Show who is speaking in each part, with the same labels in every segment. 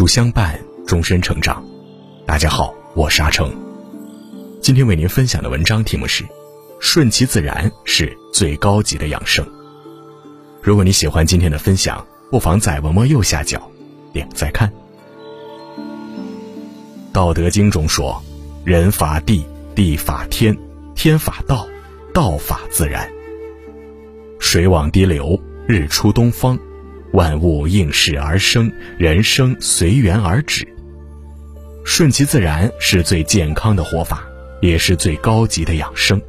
Speaker 1: 书相伴，终身成长。大家好，我是阿成。今天为您分享的文章题目是：顺其自然是最高级的养生。如果你喜欢今天的分享，不妨在文末右下角点再看。《道德经》中说：“人法地，地法天，天法道，道法自然。水往低流，日出东方。”万物应势而生，人生随缘而止。顺其自然是最健康的活法，也是最高级的养生。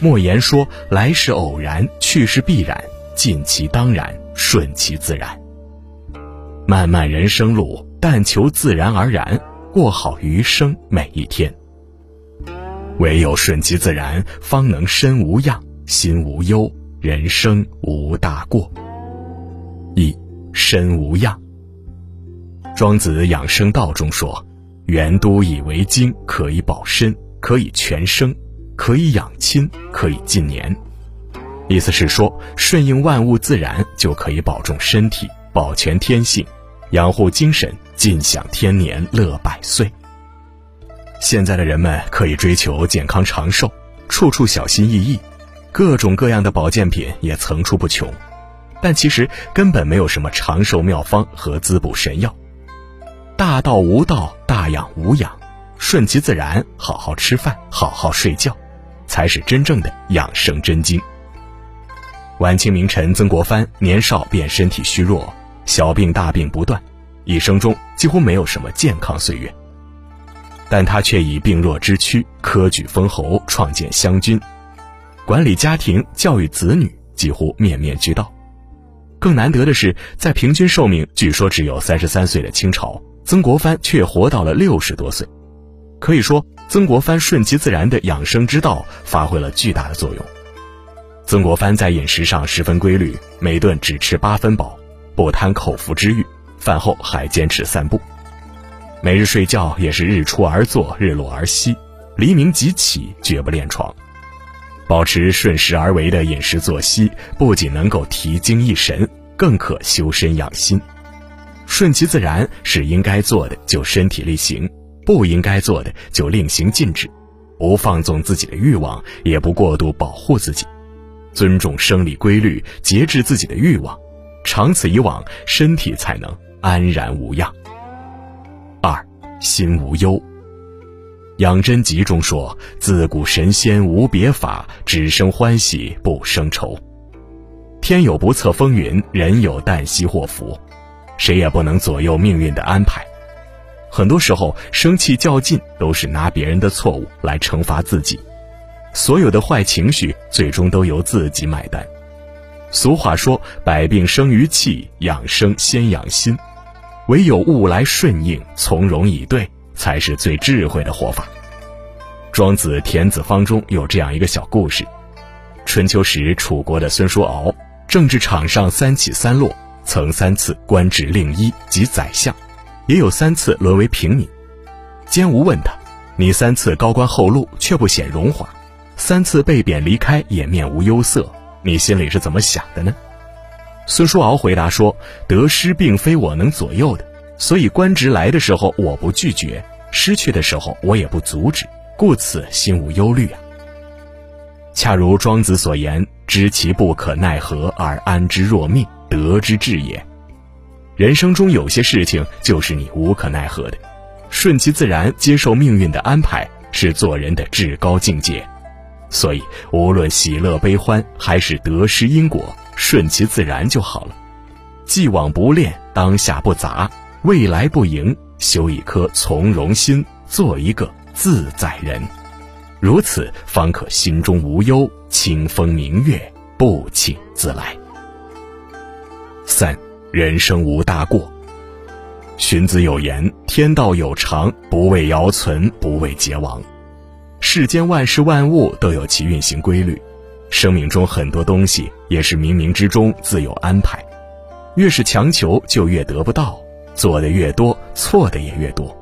Speaker 1: 莫言说：“来是偶然，去是必然，尽其当然，顺其自然。漫漫人生路，但求自然而然，过好余生每一天。唯有顺其自然，方能身无恙，心无忧，人生无大过。”一身无恙。庄子养生道中说：“元都以为精，可以保身，可以全生，可以养亲，可以尽年。”意思是说，顺应万物自然，就可以保重身体，保全天性，养护精神，尽享天年，乐百岁。现在的人们可以追求健康长寿，处处小心翼翼，各种各样的保健品也层出不穷。但其实根本没有什么长寿妙方和滋补神药，大道无道，大养无养，顺其自然，好好吃饭，好好睡觉，才是真正的养生真经。晚清名臣曾国藩年少便身体虚弱，小病大病不断，一生中几乎没有什么健康岁月。但他却以病弱之躯科举封侯，创建湘军，管理家庭，教育子女，几乎面面俱到。更难得的是，在平均寿命据说只有三十三岁的清朝，曾国藩却活到了六十多岁。可以说，曾国藩顺其自然的养生之道发挥了巨大的作用。曾国藩在饮食上十分规律，每顿只吃八分饱，不贪口腹之欲，饭后还坚持散步。每日睡觉也是日出而作，日落而息，黎明即起，绝不恋床。保持顺势而为的饮食作息，不仅能够提精益神，更可修身养心。顺其自然是应该做的就身体力行，不应该做的就令行禁止，不放纵自己的欲望，也不过度保护自己，尊重生理规律，节制自己的欲望，长此以往，身体才能安然无恙。二，心无忧。养真集中说：“自古神仙无别法，只生欢喜不生愁。天有不测风云，人有旦夕祸福，谁也不能左右命运的安排。很多时候，生气较劲都是拿别人的错误来惩罚自己，所有的坏情绪最终都由自己买单。俗话说：‘百病生于气，养生先养心。’唯有物来顺应，从容以对。”才是最智慧的活法。庄子《田子方》中有这样一个小故事：春秋时，楚国的孙叔敖政治场上三起三落，曾三次官至令尹及宰相，也有三次沦为平民。监吾问他：“你三次高官厚禄，却不显荣华；三次被贬离开，也面无忧色，你心里是怎么想的呢？”孙叔敖回答说：“得失并非我能左右的。”所以官职来的时候我不拒绝，失去的时候我也不阻止，故此心无忧虑啊。恰如庄子所言：“知其不可奈何而安之若命，得之至也。”人生中有些事情就是你无可奈何的，顺其自然，接受命运的安排，是做人的至高境界。所以无论喜乐悲欢，还是得失因果，顺其自然就好了。既往不恋，当下不杂。未来不迎，修一颗从容心，做一个自在人，如此方可心中无忧，清风明月不请自来。三，人生无大过。荀子有言：“天道有常，不为尧存，不为桀亡。”世间万事万物都有其运行规律，生命中很多东西也是冥冥之中自有安排，越是强求，就越得不到。做的越多，错的也越多。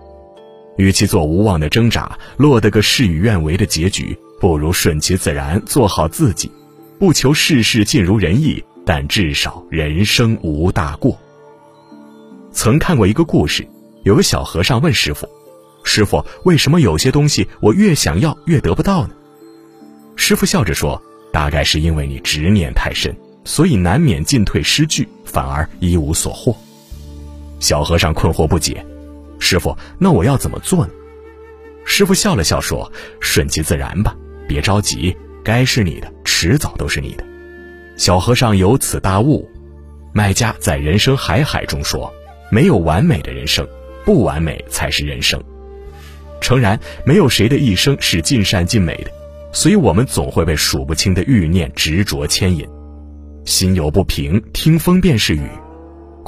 Speaker 1: 与其做无望的挣扎，落得个事与愿违的结局，不如顺其自然，做好自己，不求事事尽如人意，但至少人生无大过。曾看过一个故事，有个小和尚问师傅：“师傅，为什么有些东西我越想要越得不到呢？”师傅笑着说：“大概是因为你执念太深，所以难免进退失据，反而一无所获。”小和尚困惑不解：“师傅，那我要怎么做呢？”师傅笑了笑说：“顺其自然吧，别着急，该是你的，迟早都是你的。”小和尚由此大悟。卖家在人生海海中说：“没有完美的人生，不完美才是人生。”诚然，没有谁的一生是尽善尽美的，所以我们总会被数不清的欲念执着牵引，心有不平，听风便是雨。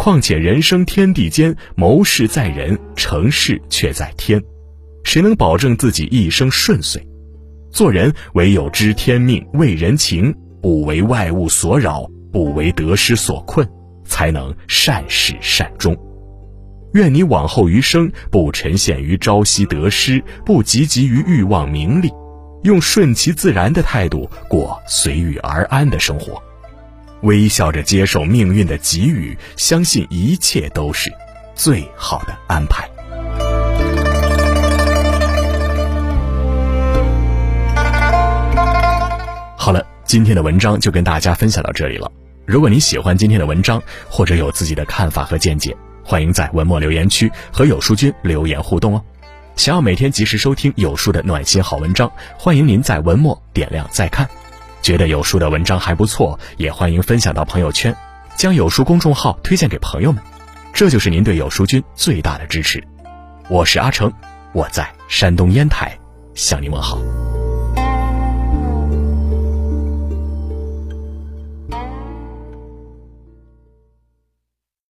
Speaker 1: 况且人生天地间，谋事在人，成事却在天。谁能保证自己一生顺遂？做人唯有知天命，为人情，不为外物所扰，不为得失所困，才能善始善终。愿你往后余生不沉陷于朝夕得失，不汲汲于欲望名利，用顺其自然的态度过随遇而安的生活，微笑着接受命运的给予，相信一切都是最好的安排。好了，今天的文章就跟大家分享到这里了。如果你喜欢今天的文章，或者有自己的看法和见解，欢迎在文末留言区和有书君留言互动哦。想要每天及时收听有书的暖心好文章，欢迎您在文末点亮再看。觉得有书的文章还不错，也欢迎分享到朋友圈，将有书公众号推荐给朋友们，这就是您对有书君最大的支持。我是阿成，我在山东烟台向您问好。